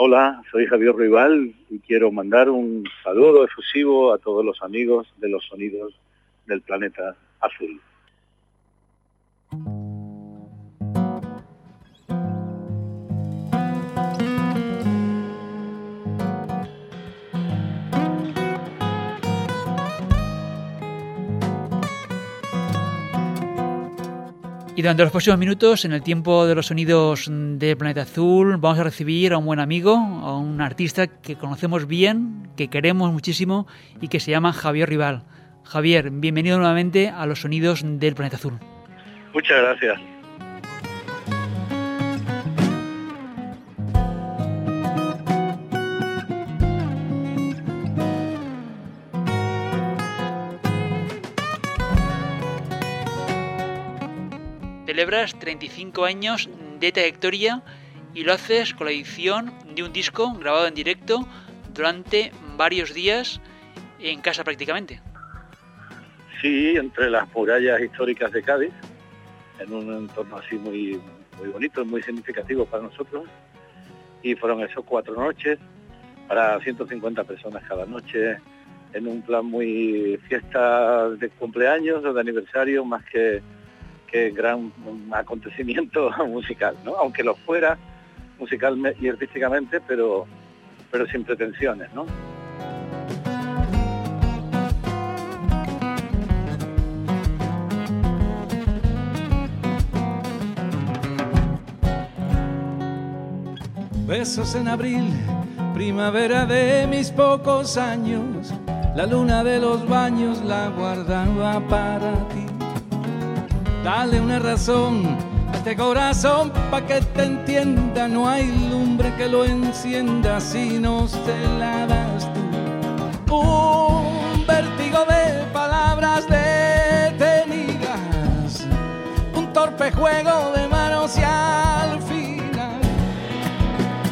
Hola, soy Javier Rival y quiero mandar un saludo efusivo a todos los amigos de los sonidos del planeta azul. Y durante los próximos minutos, en el tiempo de los sonidos del planeta azul, vamos a recibir a un buen amigo, a un artista que conocemos bien, que queremos muchísimo y que se llama Javier Rival. Javier, bienvenido nuevamente a los sonidos del planeta azul. Muchas gracias. Celebras 35 años de trayectoria y lo haces con la edición de un disco grabado en directo durante varios días en casa prácticamente. Sí, entre las murallas históricas de Cádiz, en un entorno así muy, muy bonito, muy significativo para nosotros. Y fueron esos cuatro noches para 150 personas cada noche, en un plan muy fiesta de cumpleaños o de aniversario, más que que gran acontecimiento musical, ¿no? Aunque lo fuera musical y artísticamente, pero, pero sin pretensiones, ¿no? Besos en abril, primavera de mis pocos años, la luna de los baños la guardaba para ti Dale una razón a este corazón pa' que te entienda. No hay lumbre que lo encienda si no te la das tú. Un vértigo de palabras detenidas. Un torpe juego de manos y al final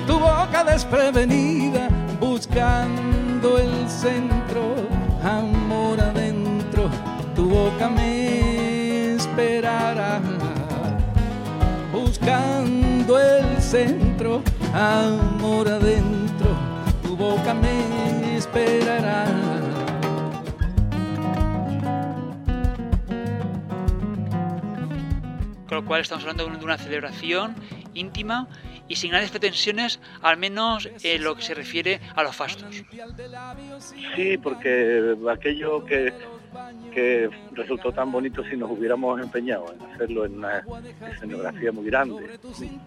tu boca desprevenida buscando el centro. Centro, amor adentro, tu boca me esperará. Con lo cual estamos hablando de una celebración íntima y sin grandes pretensiones, al menos en lo que se refiere a los fastos. Sí, porque aquello que que resultó tan bonito si nos hubiéramos empeñado en hacerlo en una escenografía muy grande,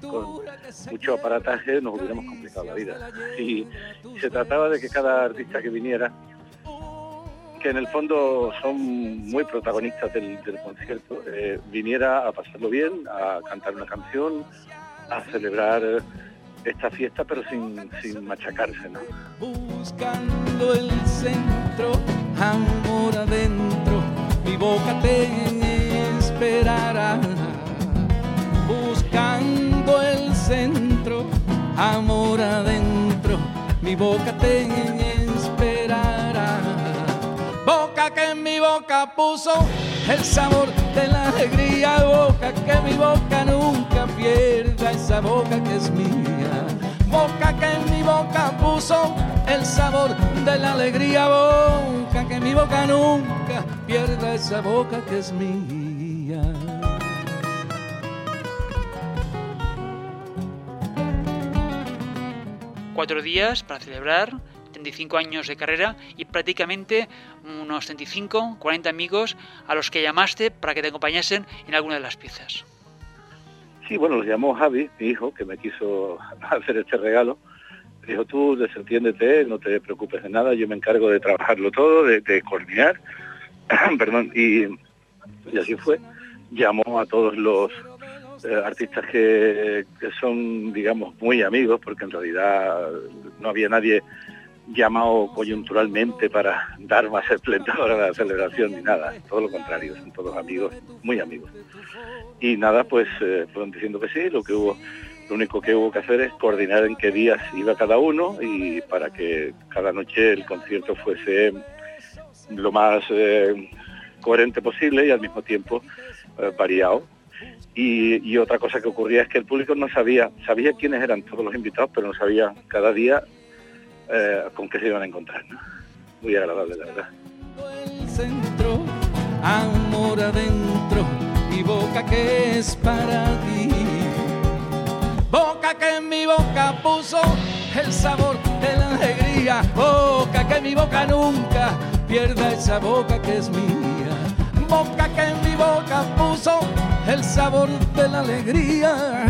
con mucho aparataje, nos hubiéramos complicado la vida. Y se trataba de que cada artista que viniera, que en el fondo son muy protagonistas del, concierto, eh, viniera a pasarlo bien, a cantar una canción, a celebrar esta fiesta, pero sin, sin machacarse, ¿no? Buscando el centro, amor adentro, boca te esperará. Buscando el centro, amor adentro, mi boca te esperará. Boca que en mi boca puso el sabor de la alegría, boca que mi boca nunca pierda esa boca que es mía. Boca que en mi boca puso el sabor de la alegría, boca que mi boca nunca pierda esa boca que es mía. Cuatro días para celebrar 35 años de carrera y prácticamente unos 35, 40 amigos a los que llamaste para que te acompañasen en alguna de las piezas. Sí, bueno, los llamó Javi, mi hijo, que me quiso hacer este regalo. Dijo, tú desentiéndete, no te preocupes de nada, yo me encargo de trabajarlo todo, de, coordinar. Perdón, y, así fue. Llamó a todos los eh, artistas que, son, digamos, muy amigos, porque en realidad no había nadie llamado coyunturalmente para dar más esplendor a la celebración ni nada, todo lo contrario, son todos amigos, muy amigos. Y nada, pues eh, fueron diciendo que sí, lo que hubo, lo único que hubo que hacer es coordinar en qué días iba cada uno y para que cada noche el concierto fuese lo más eh, coherente posible y al mismo tiempo eh, variado. Y, otra cosa que ocurría es que el público no sabía, sabía quiénes eran todos los invitados, pero no sabía cada día eh, con qué se iban a encontrar. Muy agradable, la verdad. El centro, amor adentro, mi boca que es para ti. Boca que en mi boca puso el sabor de la alegría. Boca que mi boca nunca pierda esa boca que es mía. Boca que en mi boca puso el sabor de la alegría.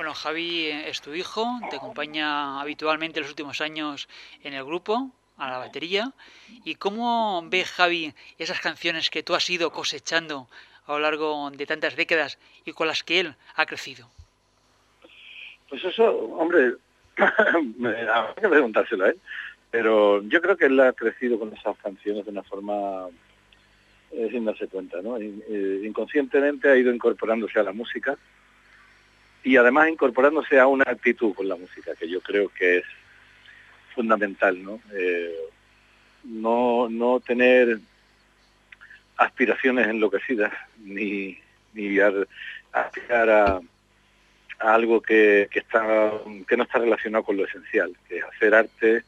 Bueno, Javi es tu hijo, te acompaña habitualmente en los últimos años en el grupo, a la batería. ¿Y cómo ve Javi esas canciones que tú has ido cosechando a lo largo de tantas décadas y con las que él ha crecido? Pues eso, hombre, hay que preguntárselo a él. Pero yo creo que él ha crecido con esas canciones de una forma eh, sin darse cuenta, ¿no? Eh, inconscientemente ha ido incorporándose a la música y además incorporándose a una actitud con la música, que yo creo que es fundamental, ¿no? Eh, no, no tener aspiraciones enloquecidas, ni, ni aspirar a, algo que, que, está, que no está relacionado con lo esencial, que es hacer arte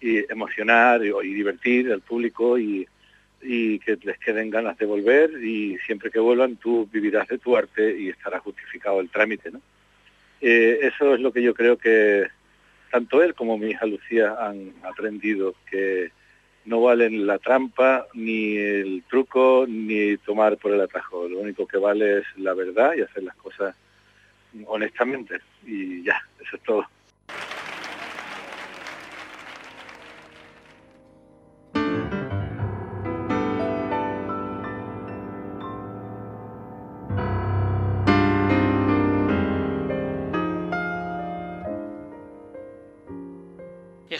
y emocionar y, divertir al público y, que les queden ganas de volver y siempre que vuelvan tú vivirás de tu arte y estará justificado el trámite. ¿no? Eh, eso es lo que yo creo que tanto él como mi hija Lucía han aprendido, que no valen la trampa, ni el truco, ni tomar por el atajo. Lo único que vale es la verdad y hacer las cosas honestamente. Y ya, eso es todo.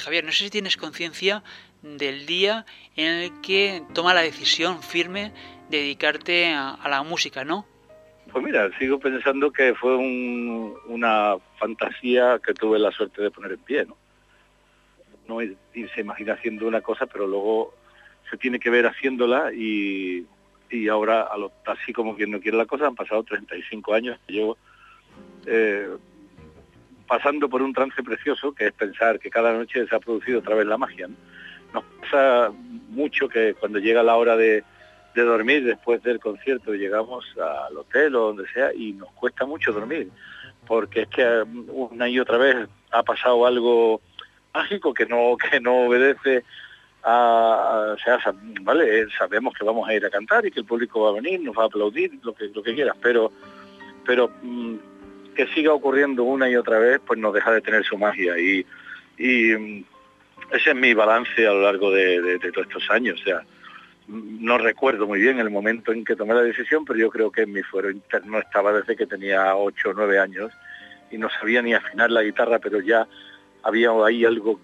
Javier, no sé si tienes conciencia del día en el que toma la decisión firme de dedicarte a, la música, ¿no? Pues mira, sigo pensando que fue una fantasía que tuve la suerte de poner en pie, ¿no? No se imagina haciendo una cosa, pero luego se tiene que ver haciéndola y, ahora, a lo, así como quien no quiere la cosa, han pasado 35 años. Yo eh, pasando por un trance precioso, que es pensar que cada noche se ha producido otra vez la magia. Nos pasa mucho que cuando llega la hora de, dormir después del concierto, llegamos al hotel o donde sea y nos cuesta mucho dormir, porque es que una y otra vez ha pasado algo mágico que no, que no obedece a, o sea, vale, sabemos que vamos a ir a cantar y que el público va a venir, nos va a aplaudir, lo que, lo que quieras, pero, pero mm, que siga ocurriendo una y otra vez, pues no deja de tener su magia. Y, mm, ese es mi balance a lo largo de, todos estos años. O sea, no recuerdo muy bien el momento en que tomé la decisión, pero yo creo que en mi fuero interno estaba desde que tenía 8 o 9 años y no sabía ni afinar la guitarra, pero ya había ahí algo,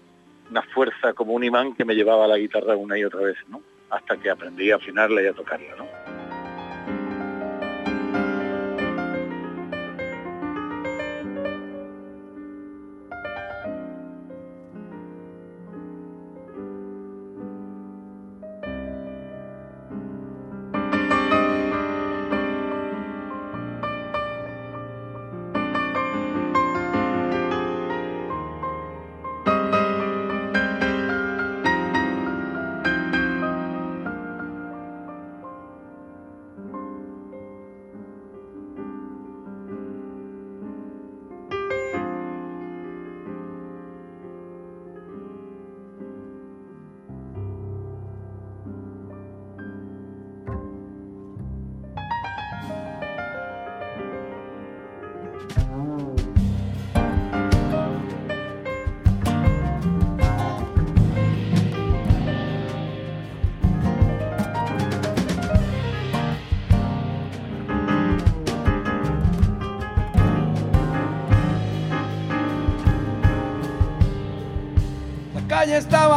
una fuerza como un imán que me llevaba la guitarra una y otra vez, ¿no? Hasta que aprendí a afinarla y a tocarla, ¿no?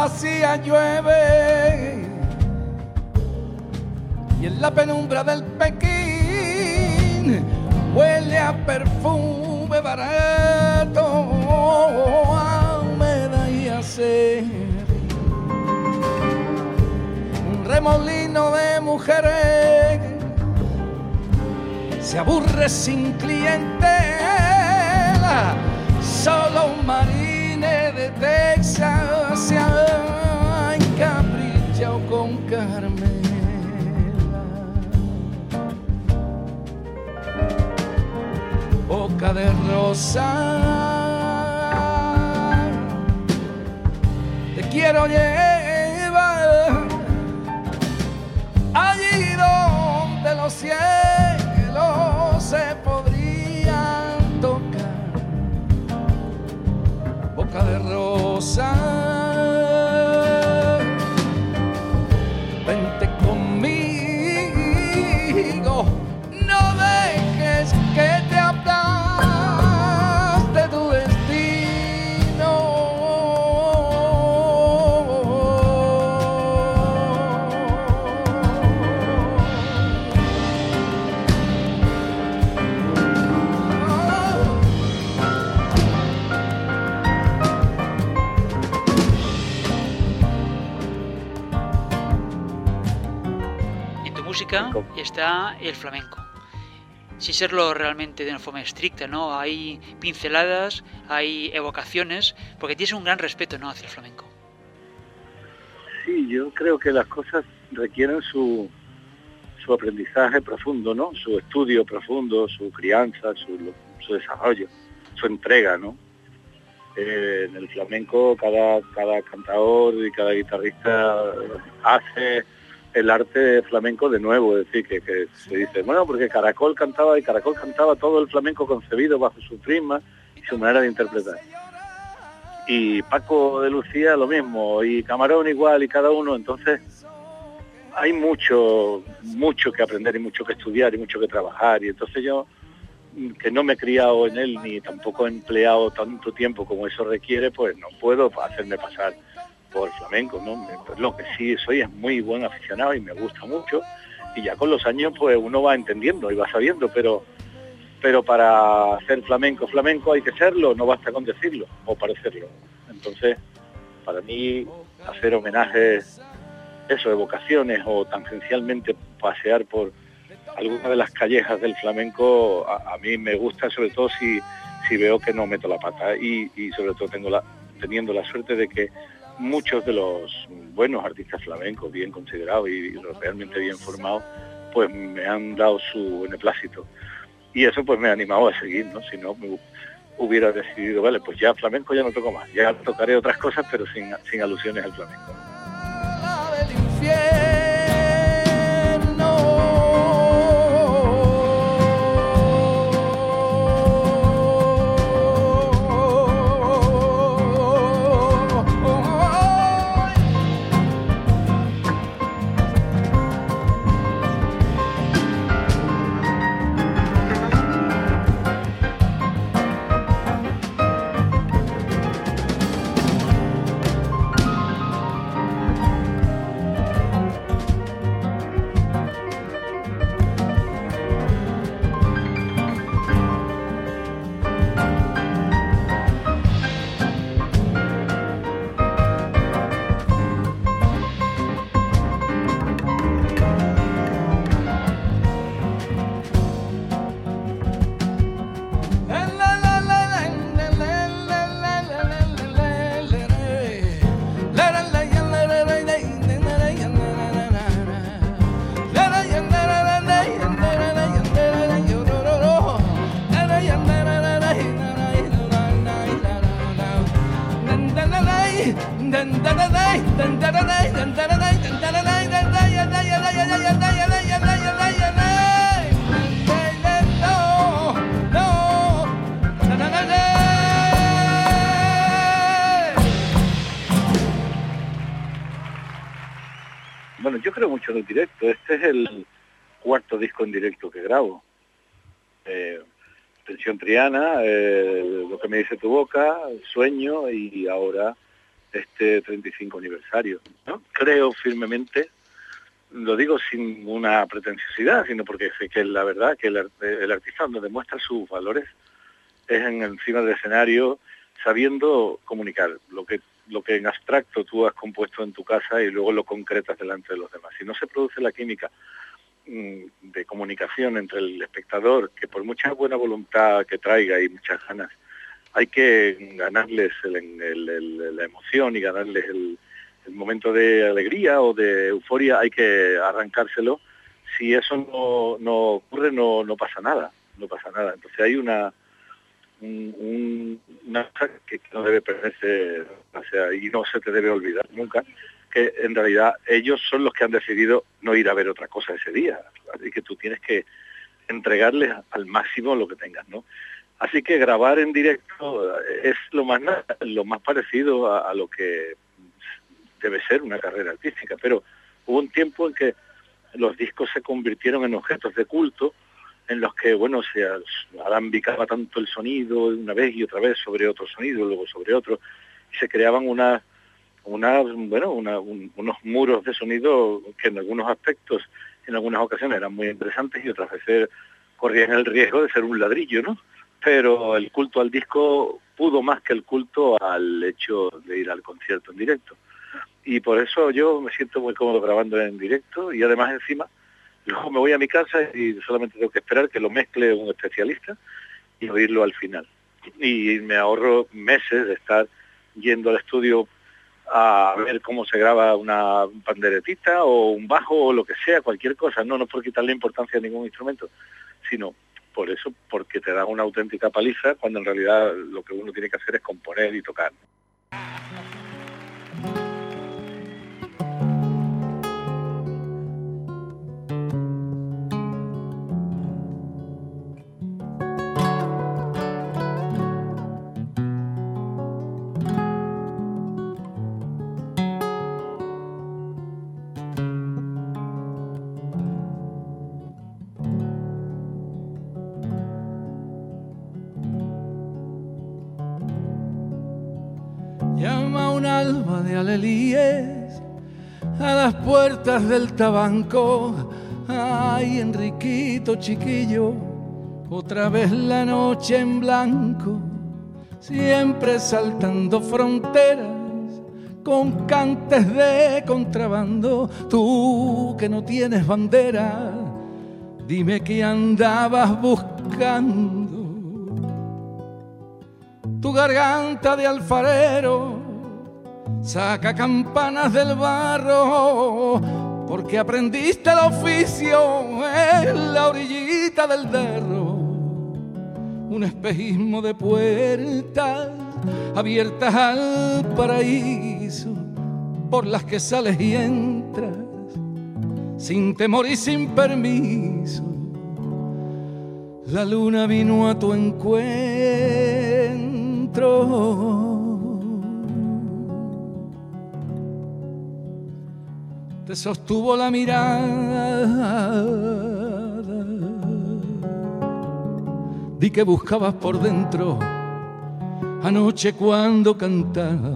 Vacía, llueve. Y en la penumbra del Pekín huele a perfume barato, a humedad y a mujeres, se aburre sin clientela, solo un marine de Texas rosa. Te quiero llevar el flamenco. Sin serlo realmente de una forma estricta, ¿no? Hay pinceladas, hay evocaciones, porque tienes un gran respeto, ¿no? Hacia el flamenco. Sí, yo creo que las cosas requieren su, su aprendizaje profundo, ¿no? Su estudio profundo, su crianza, su, su desarrollo, su entrega, ¿no? Eh, en el flamenco cada, cada cantador y cada guitarrista hace el arte flamenco de nuevo, es decir, que, que se dice, bueno, porque Caracol cantaba y Caracol cantaba todo el flamenco concebido bajo su prisma y su manera de interpretar. Y Paco de Lucía lo mismo, y Camarón igual, y cada uno, entonces hay mucho, mucho que aprender y mucho que estudiar y mucho que trabajar, y entonces yo que no me he criado en él ni tampoco he empleado tanto tiempo como eso requiere, pues no puedo hacerme pasar por flamenco, ¿no? Lo que sí soy es muy buen aficionado y me gusta mucho y ya con los años pues uno va entendiendo y va sabiendo, pero pero para hacer flamenco flamenco hay que serlo, no basta con decirlo o parecerlo. Entonces, para mí hacer homenajes, eso, evocaciones o tangencialmente pasear por alguna de las callejas del flamenco, a, a mí me gusta sobre todo si, si veo que no meto la pata y, y sobre todo tengo la, teniendo la suerte de que muchos de los buenos artistas flamencos, bien considerados y realmente bien formados, pues me han dado su beneplácito. Y eso pues me ha animado a seguir, ¿no? Si no, me hubiera decidido, vale, pues ya flamenco ya no toco más, ya tocaré otras cosas, pero sin, sin alusiones al flamenco. Bueno, yo creo mucho en el directo. Este es el cuarto disco en directo que grabo. Eh, Tensión Triana, eh, Lo que me dice tu boca, Sueño y ahora este 35 aniversario. Creo firmemente, lo digo sin una pretenciosidad, sino porque sé que la verdad que el, el artista donde demuestra sus valores es en encima del escenario sabiendo comunicar lo que lo que en abstracto tú has compuesto en tu casa y luego lo concretas delante de los demás. Si no se produce la química mm, de comunicación entre el espectador, que por mucha buena voluntad que traiga y muchas ganas, hay que ganarles la emoción y ganarles el, momento de alegría o de euforia, hay que arrancárselo. Si eso no, ocurre, no, pasa nada, no pasa nada. Entonces hay una, cosa que no debe perderse, y no se te debe olvidar nunca, que en realidad ellos son los que han decidido no ir a ver otra cosa ese día, así que tú tienes que entregarles al máximo lo que tengas, ¿no? Así que grabar en directo es lo más lo más parecido a, lo que debe ser una carrera artística, pero hubo un tiempo en que los discos se convirtieron en objetos de culto en los que, bueno, se alambicaba tanto el sonido una vez y otra vez sobre otro sonido, luego sobre otro, y se creaban una, unos muros de sonido que en algunos aspectos, en algunas ocasiones eran muy interesantes y otras veces corrían el riesgo de ser un ladrillo, ¿no? Pero el culto al disco pudo más que el culto al hecho de ir al concierto en directo. Y por eso yo me siento muy cómodo grabando en directo y además encima Luego me voy a mi casa y solamente tengo que esperar que lo mezcle un especialista y oírlo al final. Y me ahorro meses de estar yendo al estudio a ver cómo se graba una panderetita o un bajo o lo que sea, cualquier cosa. No, no por quitarle importancia a ningún instrumento, sino por eso, porque te da una auténtica paliza cuando en realidad lo que uno tiene que hacer es componer y tocar. Del tabanco. Ay, Enriquito chiquillo, otra vez la noche en blanco, siempre saltando fronteras con cantes de contrabando. Tú que no tienes bandera, dime que andabas buscando. Tu garganta de alfarero saca campanas del barro, porque aprendiste el oficio en la orillita del derro. Un espejismo de puertas abiertas al paraíso, por las que sales y entras, sin temor y sin permiso. La luna vino a tu encuentro te sostuvo la mirada. Di que buscabas por dentro anoche cuando cantaba.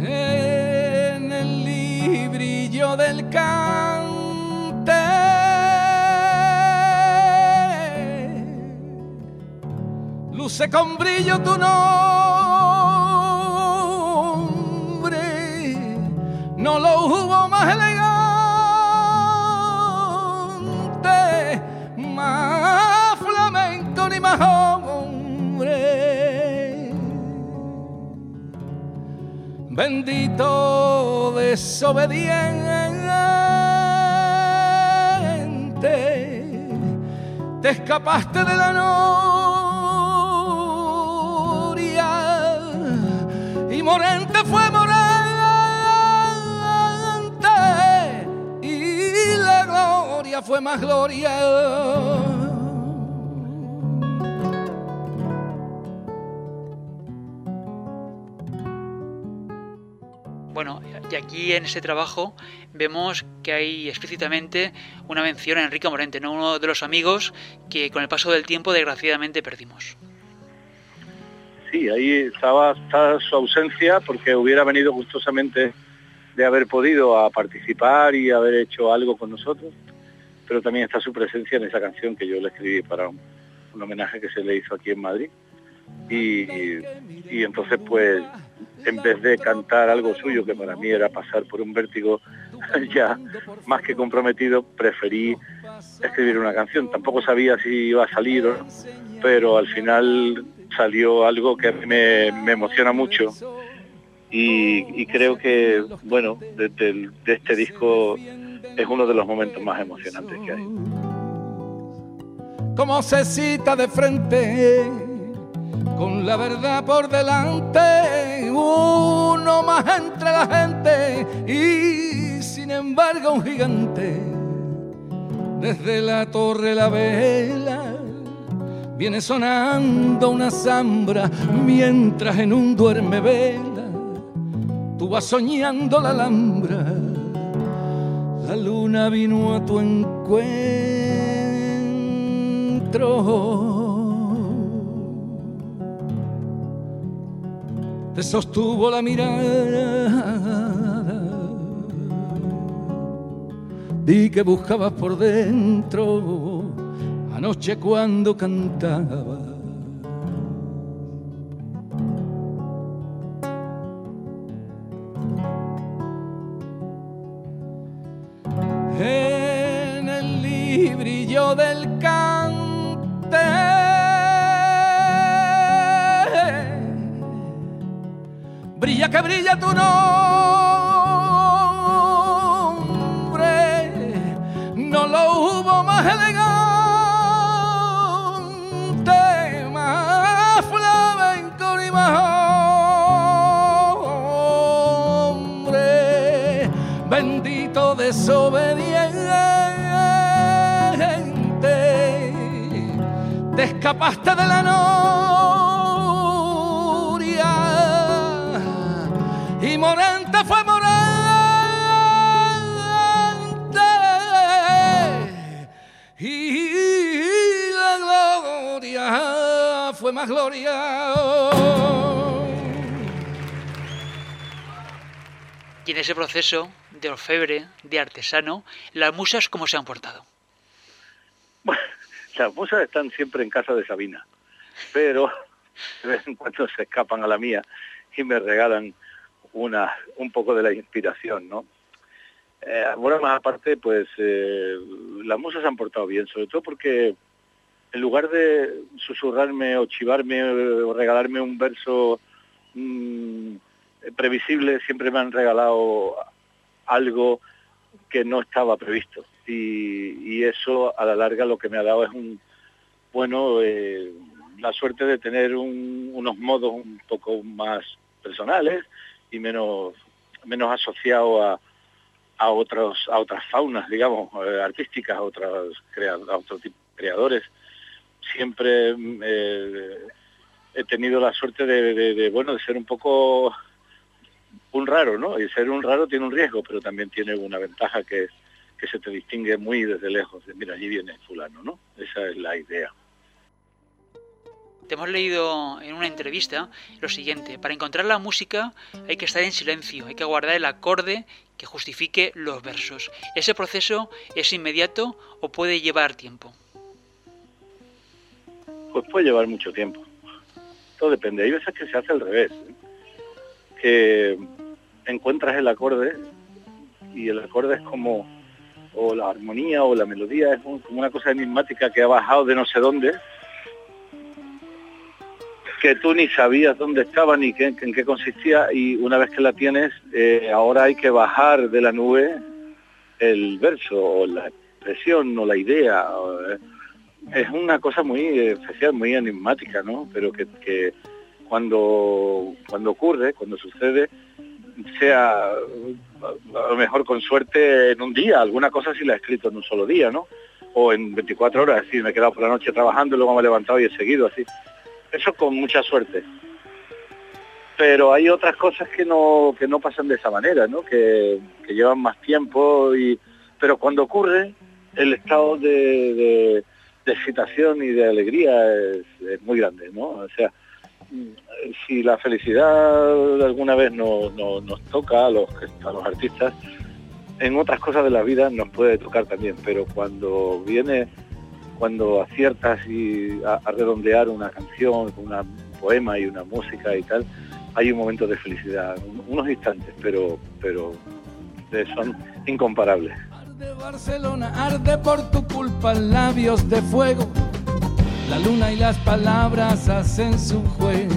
En el librillo del cante luce con brillo tu nombre, no lo hubo más elegante, más flamenco ni más hombre. Bendito desobediente, te escapaste de la noche Morente fue Morente y la gloria fue más gloria. Bueno, y aquí en ese trabajo vemos que hay explícitamente una mención a Enrique Morente, ¿no? uno de los amigos que con el paso del tiempo desgraciadamente perdimos sí, ahí estaba, su ausencia porque hubiera venido gustosamente de haber podido a participar y haber hecho algo con nosotros, pero también está su presencia en esa canción que yo le escribí para un, homenaje que se le hizo aquí en Madrid. Y, y, entonces pues en vez de cantar algo suyo que para mí era pasar por un vértigo ya más que comprometido, preferí escribir una canción. Tampoco sabía si iba a salir o no, pero al final salió algo que me, me emociona mucho y, creo que, bueno, de, de este disco es uno de los momentos más emocionantes que hay. Como se cita de frente, con la verdad por delante, uno más entre la gente y sin embargo un gigante. Desde la torre la vela viene sonando una zambra mientras en un duerme vela tú vas soñando la alhambra la luna vino a tu encuentro. Te sostuvo la mirada. Di que buscabas por dentro anoche cuando cantaba. del cante. Brilla que brilla tu nombre, desobediente. te escapaste de la noria y Morante fue Morante y la gloria fue más gloria. Y en ese proceso de orfebre, de artesano, las musas cómo se han portado. Las musas están siempre en casa de Sabina, pero de vez en cuando se escapan a la mía y me regalan una, un poco de la inspiración, ¿no? Eh, bueno, más aparte, pues eh, las musas se han portado bien, sobre todo porque en lugar de susurrarme o chivarme o regalarme un verso mm, previsible, siempre me han regalado algo que no estaba previsto y, eso a la larga lo que me ha dado es un, bueno, eh, la suerte de tener unos modos un poco más personales y menos, menos asociados a, a, otros, a otras faunas, digamos, eh, artísticas, a, otras a otro tipo de creadores. Siempre eh, he tenido la suerte de, bueno, de ser un poco un raro, ¿no? Y ser un raro tiene un riesgo, pero también tiene una ventaja que es que se te distingue muy desde lejos, de mira, allí viene fulano, ¿no? Esa es la idea. Te hemos leído en una entrevista lo siguiente, para encontrar la música hay que estar en silencio, hay que guardar el acorde que justifique los versos. ¿Ese proceso es inmediato o puede llevar tiempo? Pues puede llevar mucho tiempo. Todo depende. Hay veces que se hace al revés. ¿eh? Que encuentras el acorde y el acorde es como o la armonía o la melodía es como una cosa enigmática que ha bajado de no sé dónde, que tú ni sabías dónde estaba ni en qué consistía y una vez que la tienes, eh, ahora hay que bajar de la nube el verso o la expresión o la idea. Eh, es una cosa muy especial, muy enigmática, ¿no? Pero que, que cuando, cuando ocurre, cuando sucede, sea a lo mejor con suerte en un día, alguna cosa sí la he escrito en un solo día, ¿no? O en 24 horas, decir, me he quedado por la noche trabajando y luego me he levantado y he seguido así. Eso con mucha suerte. Pero hay otras cosas que no, que no pasan de esa manera, ¿no? Que, llevan más tiempo y. Pero cuando ocurre, el estado de, excitación y de alegría es, es muy grande, ¿no? O sea, si la felicidad alguna vez no, nos toca a los, a los artistas, en otras cosas de la vida nos puede tocar también, pero cuando viene, cuando aciertas y a, redondear una canción, un poema y una música y tal, hay un momento de felicidad, unos instantes, pero, pero son incomparables. Barcelona, arde por tu culpa, labios de fuego, la luna y las palabras hacen su juego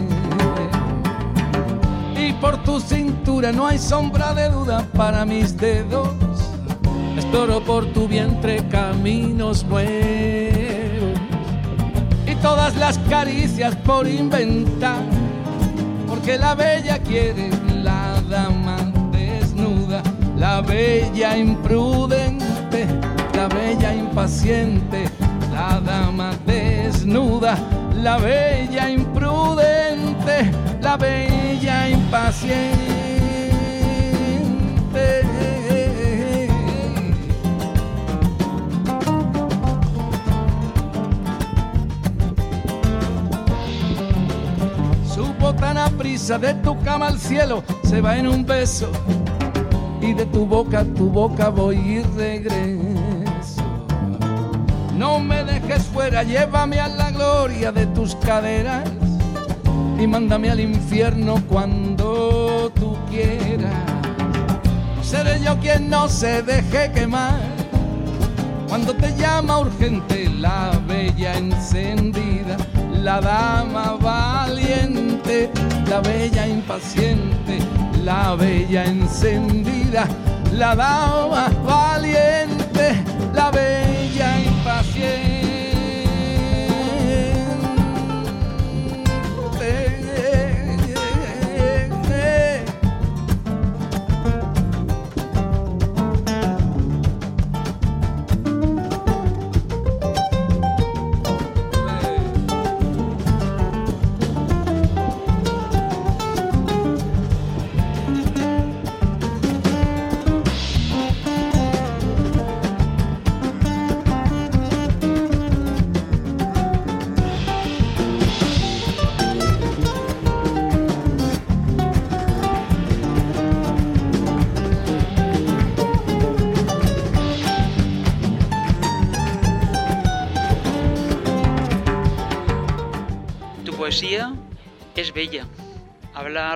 y por tu cintura no hay sombra de duda para mis dedos. Exploro por tu vientre caminos nuevos y todas las caricias por inventar, porque la bella quiere la dama desnuda, la bella imprudente, la bella impaciente, la dama desnuda, la bella imprudente la bella impaciente. Su botana prisa de tu cama al cielo se va en un beso y de tu boca a tu boca voy y regreso. No me dejes fuera, llévame a la gloria de tus caderas y mándame al infierno cuando tú quieras. Seré yo quien no se deje quemar cuando te llama urgente la bella encendida, la dama valiente, la bella impaciente, la bella encendida, la dama valiente, la bella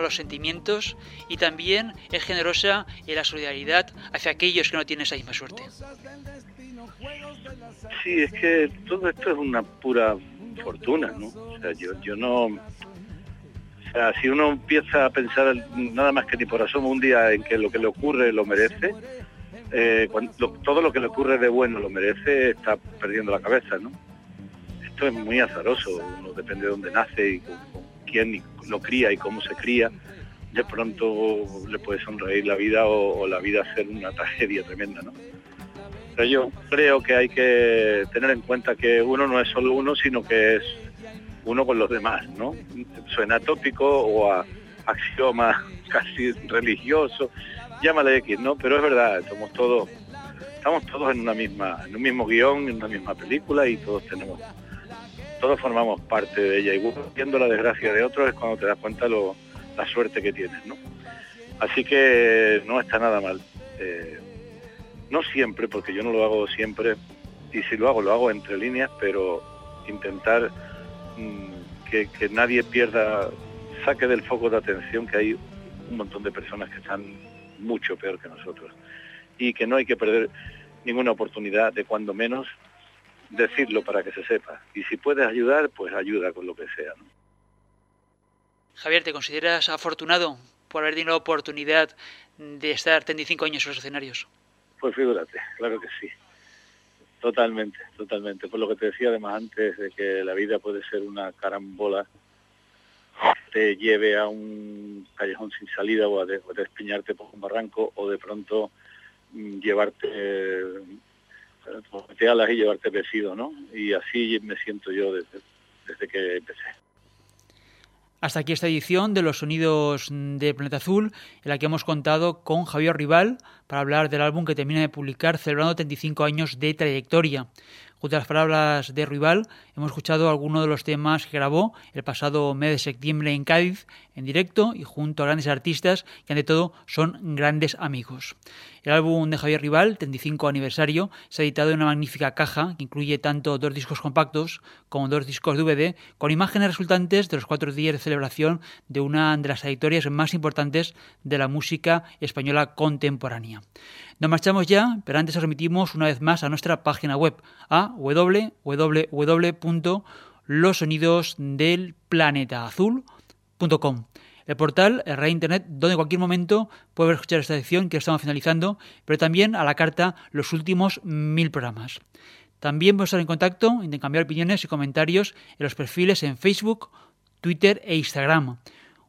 los sentimientos y también es generosa en la solidaridad hacia aquellos que no tienen esa misma suerte. Sí, es que todo esto es una pura fortuna, ¿no? O sea, yo, yo no... O sea, si uno empieza a pensar nada más que ni por asomo un día en que lo que le ocurre lo merece, eh, cuando, todo lo que le ocurre de bueno lo merece, está perdiendo la cabeza, ¿no? Esto es muy azaroso, uno depende de dónde nace y quién lo cría y cómo se cría, de pronto le puede sonreír la vida o, la vida ser una tragedia tremenda, ¿no? Pero yo creo que hay que tener en cuenta que uno no es solo uno, sino que es uno con los demás, ¿no? Suena tópico o a axioma casi religioso, llámale X, ¿no? Pero es verdad, somos todos, estamos todos en una misma, en un mismo guion, en una misma película y todos tenemos todos formamos parte de ella y viendo la desgracia de otros es cuando te das cuenta lo, la suerte que tienes, ¿no? Así que no está nada mal. Eh, no siempre, porque yo no lo hago siempre, y si lo hago, lo hago entre líneas, pero intentar mm, que, que nadie pierda, saque del foco de atención que hay un montón de personas que están mucho peor que nosotros y que no hay que perder ninguna oportunidad de cuando menos decirlo para que se sepa. Y si puedes ayudar, pues ayuda con lo que sea. Javier, ¿te consideras afortunado por haber tenido la oportunidad de estar 35 años en los escenarios? Pues figúrate, claro que sí. Totalmente, totalmente. Por lo que te decía además antes de que la vida puede ser una carambola, te lleve a un callejón sin salida o a, despeñarte por un barranco o de pronto mm, llevarte te alas y llevarte vestido, ¿no? Y así me siento yo desde que empecé. Hasta aquí esta edición de los sonidos de Planeta Azul, en la que hemos contado con Javier Rival para hablar del álbum que termina de publicar celebrando 35 años de trayectoria. Junto a las palabras de Rival, hemos escuchado algunos de los temas que grabó el pasado mes de septiembre en Cádiz, en directo y junto a grandes artistas que ante todo son grandes amigos. El álbum de Javier Rival, 35 aniversario, se ha editado en una magnífica caja que incluye tanto dos discos compactos como dos discos DVD, con imágenes resultantes de los cuatro días de celebración de una de las trayectorias más importantes de la música española contemporánea. Nos marchamos ya, pero antes os remitimos una vez más a nuestra página web, a www.losonidosdelplanetaazul.com. El portal es red internet donde en cualquier momento puedes escuchar esta edición que estamos finalizando, pero también a la carta los últimos mil programas. También puedes estar en contacto, intercambiar opiniones y comentarios en los perfiles en Facebook, Twitter e Instagram.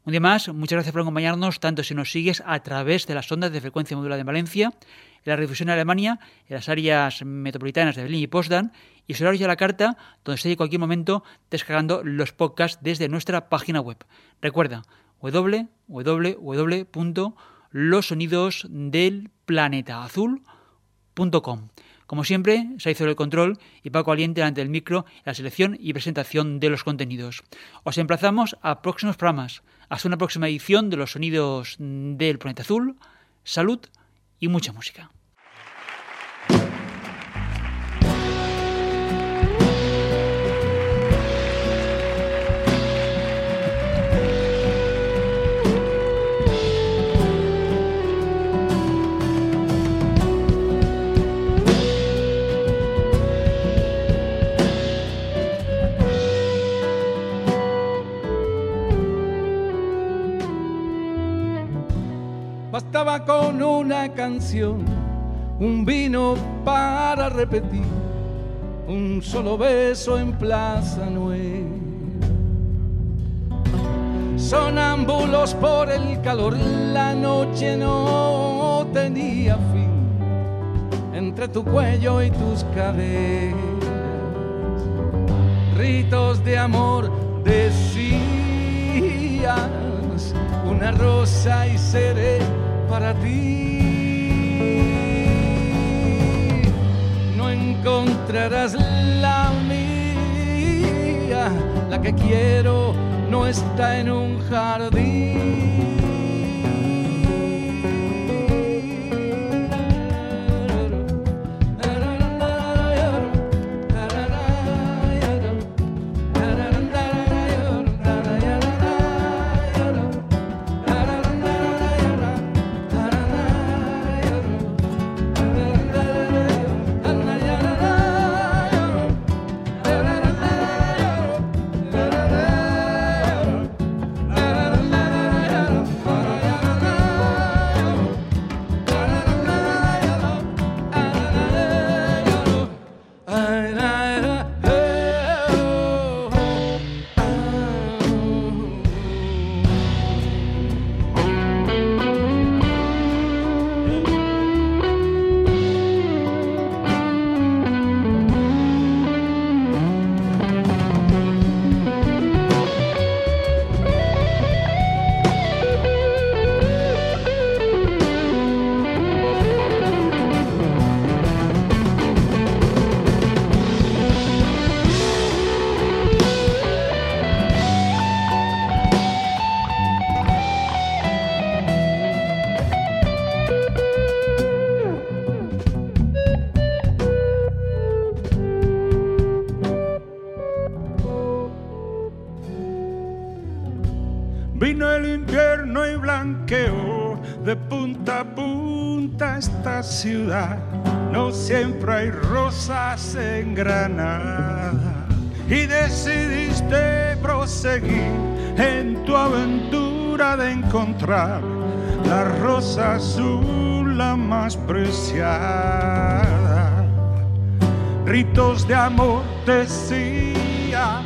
Un día más, muchas gracias por acompañarnos, tanto si nos sigues a través de las ondas de frecuencia modulada de Valencia, en la redifusión en Alemania, en las áreas metropolitanas de Berlín y Potsdam, y Solarios a la Carta, donde esté en cualquier momento descargando los podcasts desde nuestra página web. Recuerda, www.losonidosdelplanetaazul.com. Como siempre, se hizo el control y Paco Aliente ante el micro, la selección y presentación de los contenidos. Os emplazamos a próximos programas. Hasta una próxima edición de los sonidos del planeta azul. Salud y mucha música. Canción, un vino para repetir, un solo beso en Plaza Nueva. Sonámbulos por el calor, la noche no tenía fin entre tu cuello y tus caderas. Ritos de amor decías, una rosa y seré para ti. Encontrarás la mía, la que quiero no está en un jardín. Ciudad no siempre hay rosas en Granada y decidiste proseguir en tu aventura de encontrar la rosa azul la más preciada. Ritos de amor decías,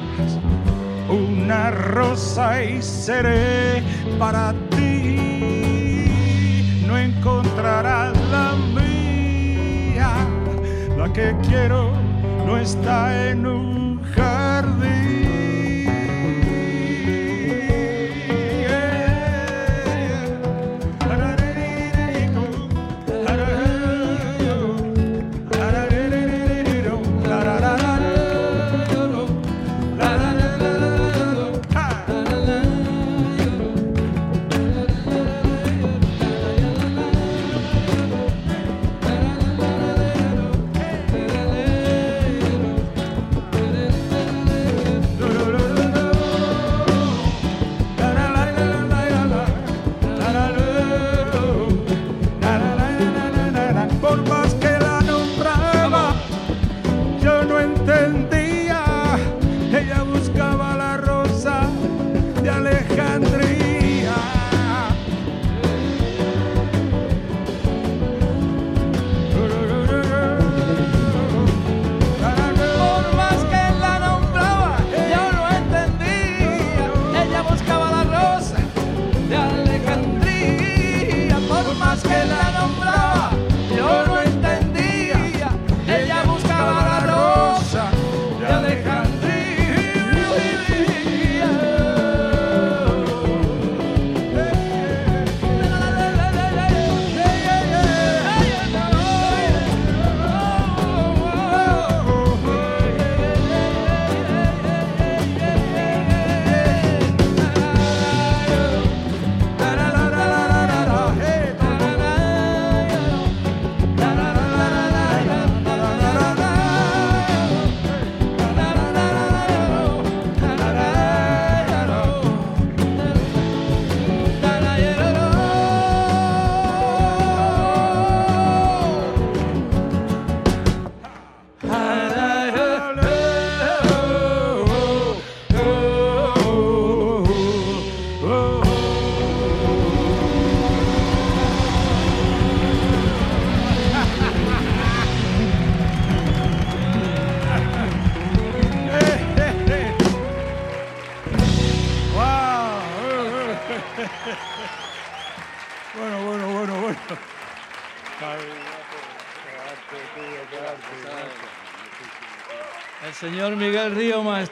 una rosa y seré para ti. Encontrarás la la que quiero no está en un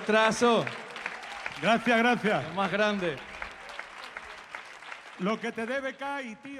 maestrazo. Gracias, gracias. El más grande. Lo que te debe caer, tío,